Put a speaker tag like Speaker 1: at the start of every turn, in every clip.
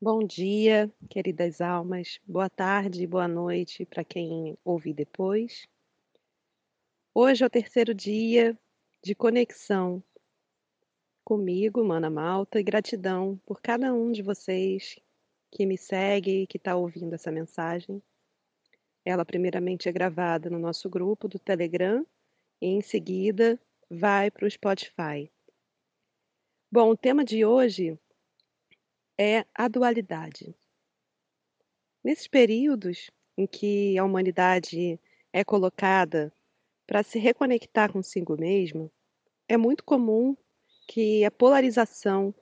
Speaker 1: Bom dia, queridas almas. Boa tarde, boa noite para quem ouvir depois. Hoje é o terceiro dia de conexão comigo, Mana Malta, e gratidão por cada um de vocês que me segue e que está ouvindo essa mensagem. Ela, primeiramente, é gravada no nosso grupo do Telegram e, em seguida, vai para o Spotify. Bom, o tema de hoje é a dualidade. Nesses períodos em que a humanidade é colocada para se reconectar consigo mesma, é muito comum que a polarização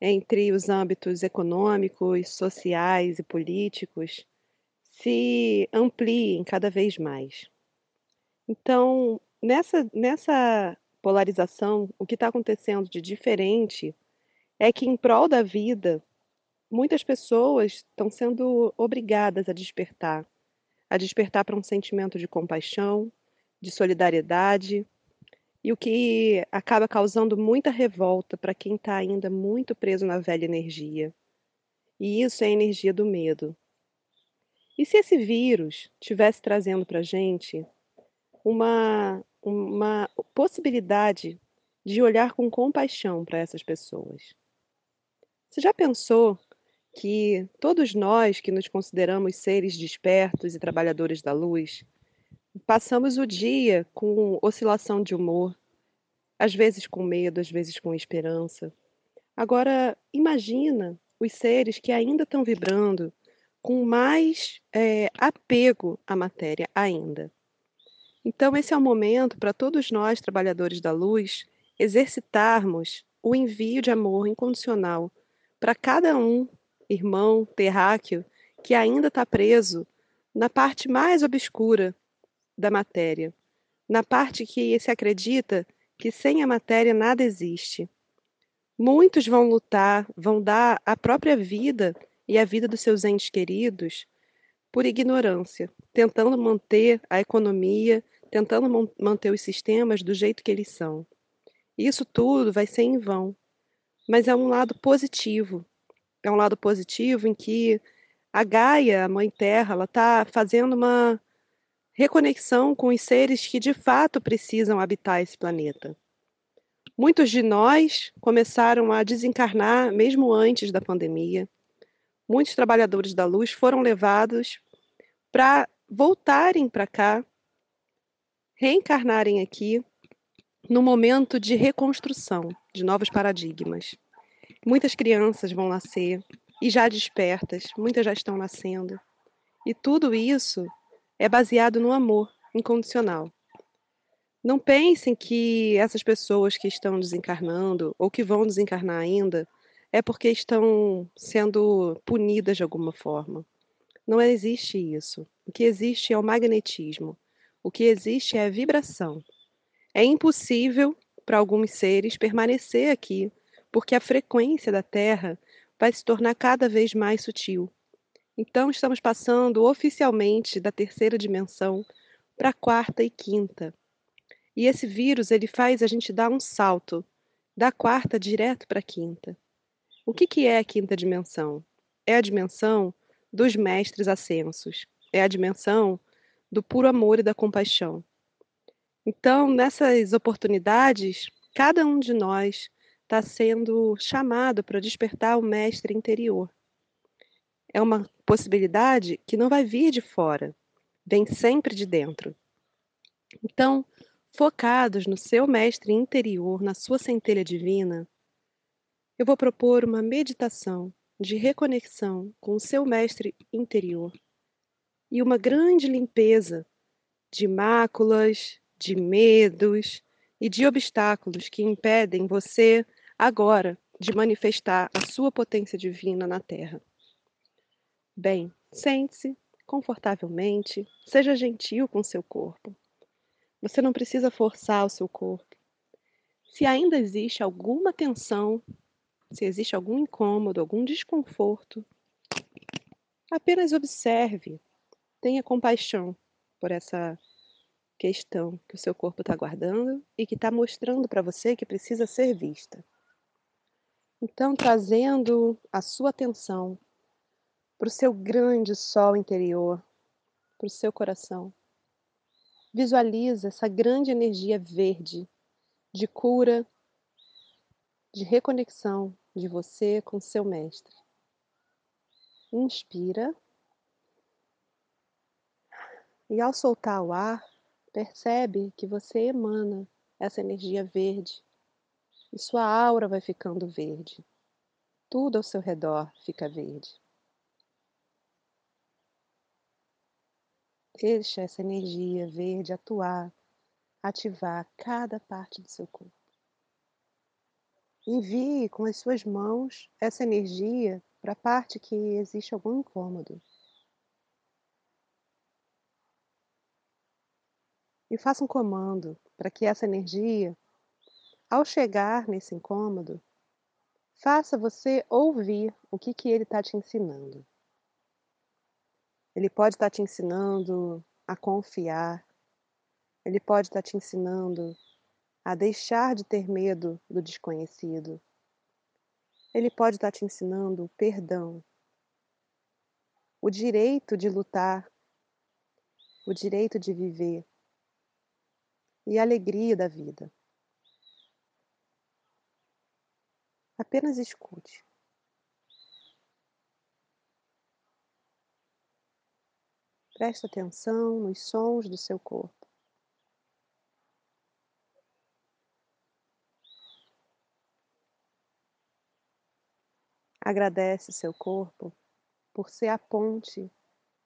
Speaker 1: entre os âmbitos econômicos, sociais e políticos se ampliem cada vez mais. Então, nessa, nessa polarização, o que está acontecendo de diferente é que, em prol da vida, muitas pessoas estão sendo obrigadas a despertar a despertar para um sentimento de compaixão, de solidariedade, e o que acaba causando muita revolta para quem está ainda muito preso na velha energia. E isso é a energia do medo. E se esse vírus tivesse trazendo para a gente uma, uma possibilidade de olhar com compaixão para essas pessoas? Você já pensou que todos nós que nos consideramos seres despertos e trabalhadores da luz, passamos o dia com oscilação de humor, às vezes com medo, às vezes com esperança. Agora, imagina os seres que ainda estão vibrando com mais é, apego à matéria ainda. Então, esse é o momento para todos nós, trabalhadores da luz, exercitarmos o envio de amor incondicional para cada um, irmão terráqueo, que ainda está preso na parte mais obscura da matéria, na parte que se acredita que sem a matéria nada existe. Muitos vão lutar, vão dar a própria vida e a vida dos seus entes queridos por ignorância, tentando manter a economia, tentando manter os sistemas do jeito que eles são. Isso tudo vai ser em vão, mas é um lado positivo. É um lado positivo em que a Gaia, a Mãe Terra, ela está fazendo uma reconexão com os seres que de fato precisam habitar esse planeta. Muitos de nós começaram a desencarnar mesmo antes da pandemia. Muitos trabalhadores da luz foram levados para voltarem para cá, reencarnarem aqui no momento de reconstrução de novos paradigmas. Muitas crianças vão nascer e já despertas, muitas já estão nascendo. E tudo isso é baseado no amor incondicional. Não pensem que essas pessoas que estão desencarnando ou que vão desencarnar ainda é porque estão sendo punidas de alguma forma. Não existe isso. O que existe é o magnetismo. O que existe é a vibração. É impossível para alguns seres permanecer aqui, porque a frequência da Terra vai se tornar cada vez mais sutil. Então, estamos passando oficialmente da terceira dimensão para a quarta e quinta. E esse vírus ele faz a gente dar um salto da quarta direto para a quinta. O que, que é a quinta dimensão? É a dimensão dos mestres ascensos, é a dimensão do puro amor e da compaixão. Então, nessas oportunidades, cada um de nós está sendo chamado para despertar o mestre interior. É uma possibilidade que não vai vir de fora, vem sempre de dentro. Então, focados no seu mestre interior, na sua centelha divina, eu vou propor uma meditação de reconexão com o seu mestre interior e uma grande limpeza de máculas, de medos e de obstáculos que impedem você agora de manifestar a sua potência divina na Terra. Bem, sente-se confortavelmente, seja gentil com seu corpo. Você não precisa forçar o seu corpo. Se ainda existe alguma tensão, se existe algum incômodo, algum desconforto, apenas observe, tenha compaixão por essa questão que o seu corpo está guardando e que está mostrando para você que precisa ser vista. Então, trazendo a sua atenção para o seu grande sol interior, para o seu coração. Visualiza essa grande energia verde de cura, de reconexão de você com seu mestre. Inspira. E ao soltar o ar, percebe que você emana essa energia verde e sua aura vai ficando verde. Tudo ao seu redor fica verde. Deixa essa energia verde atuar, ativar cada parte do seu corpo. Envie com as suas mãos essa energia para a parte que existe algum incômodo. E faça um comando para que essa energia, ao chegar nesse incômodo, faça você ouvir o que, que ele está te ensinando. Ele pode estar tá te ensinando a confiar, ele pode estar tá te ensinando a deixar de ter medo do desconhecido. Ele pode estar tá te ensinando o perdão, o direito de lutar, o direito de viver e alegria da vida. Apenas escute. Preste atenção nos sons do seu corpo. Agradece seu corpo por ser a ponte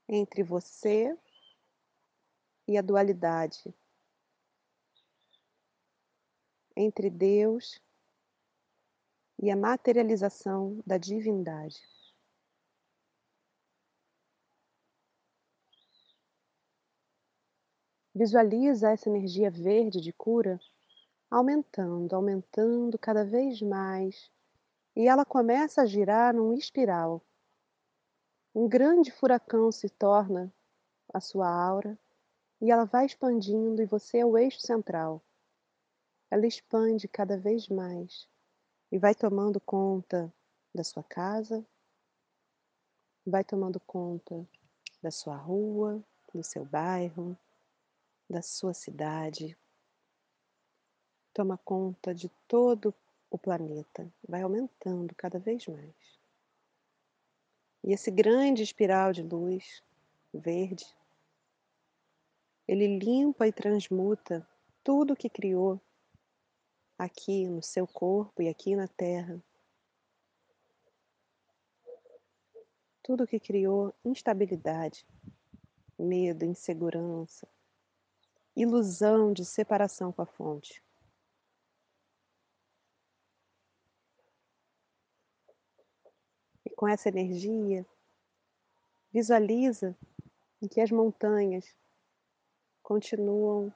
Speaker 1: entre você e a dualidade, entre Deus e a materialização da divindade. Visualiza essa energia verde de cura aumentando, aumentando cada vez mais, e ela começa a girar num espiral. Um grande furacão se torna a sua aura e ela vai expandindo e você é o eixo central. Ela expande cada vez mais e vai tomando conta da sua casa, vai tomando conta da sua rua, do seu bairro, da sua cidade, toma conta de todo o planeta, vai aumentando cada vez mais. E esse grande espiral de luz verde, ele limpa e transmuta tudo que criou aqui no seu corpo e aqui na Terra. Tudo que criou instabilidade, medo, insegurança, ilusão de separação com a fonte. E com essa energia, visualiza em que as montanhas continuam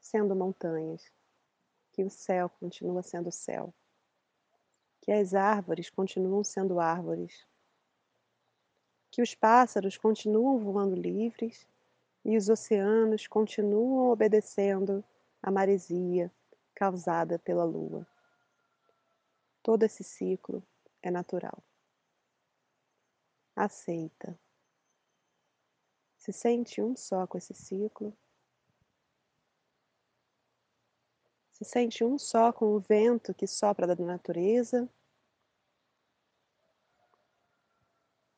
Speaker 1: sendo montanhas, que o céu continua sendo céu, que as árvores continuam sendo árvores, que os pássaros continuam voando livres e os oceanos continuam obedecendo à maresia causada pela Lua. Todo esse ciclo é natural. Aceita. Se sente um só com esse ciclo. Se sente um só com o vento que sopra da natureza.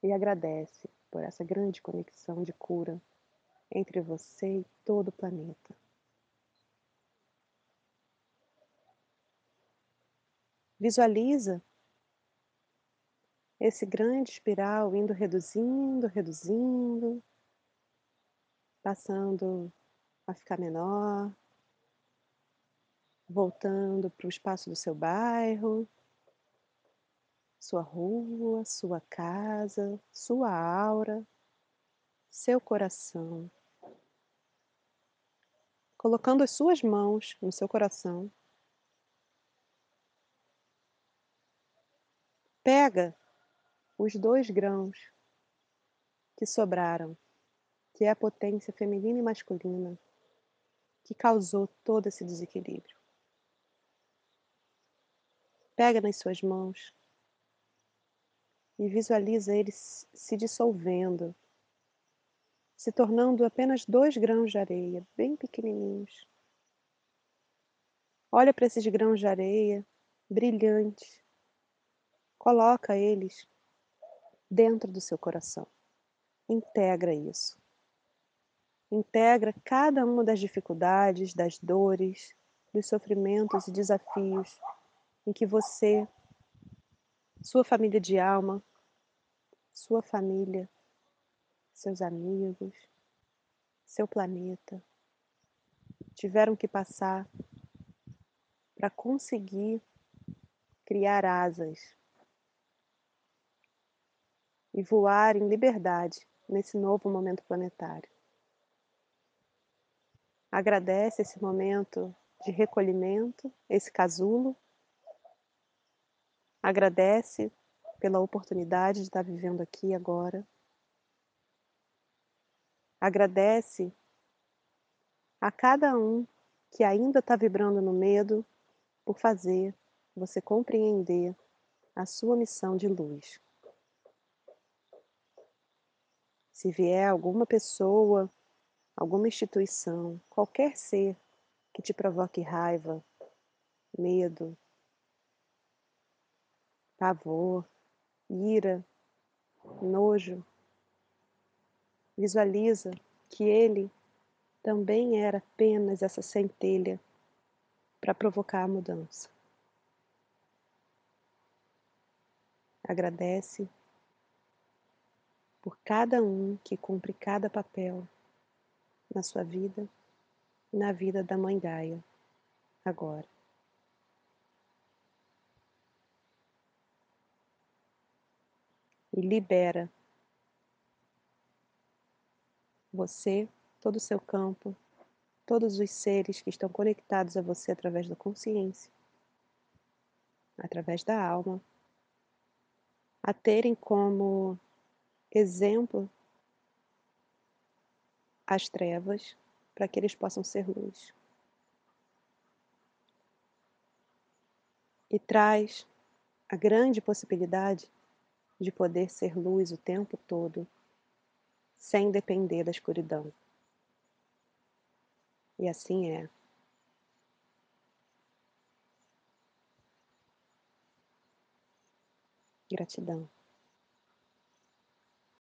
Speaker 1: E agradece por essa grande conexão de cura entre você e todo o planeta. Visualiza esse grande espiral indo reduzindo, reduzindo, passando a ficar menor, voltando para o espaço do seu bairro, sua rua, sua casa, sua aura, seu coração colocando as suas mãos no seu coração. Pega os dois grãos que sobraram, que é a potência feminina e masculina que causou todo esse desequilíbrio. Pega nas suas mãos e visualiza ele se dissolvendo, se tornando apenas 2 grãos de areia, bem pequenininhos. Olha para esses grãos de areia brilhantes, coloca eles dentro do seu coração, integra isso. Integra cada uma das dificuldades, das dores, dos sofrimentos e desafios em que você, sua família de alma, sua família, seus amigos, seu planeta tiveram que passar para conseguir criar asas e voar em liberdade nesse novo momento planetário. Agradece esse momento de recolhimento, esse casulo. Agradece pela oportunidade de estar vivendo aqui agora. Agradece a cada um que ainda está vibrando no medo por fazer você compreender a sua missão de luz. Se vier alguma pessoa alguma instituição, qualquer ser que te provoque raiva, medo, pavor, ira, nojo, visualiza que ele também era apenas essa centelha para provocar a mudança. Agradece por cada um que cumpre cada papel na sua vida na vida da mãe Gaia, agora. E libera você, todo o seu campo, todos os seres que estão conectados a você através da consciência, através da alma, a terem como exemplo as trevas para que eles possam ser luz. E traz a grande possibilidade de poder ser luz o tempo todo, sem depender da escuridão. E assim é. Gratidão.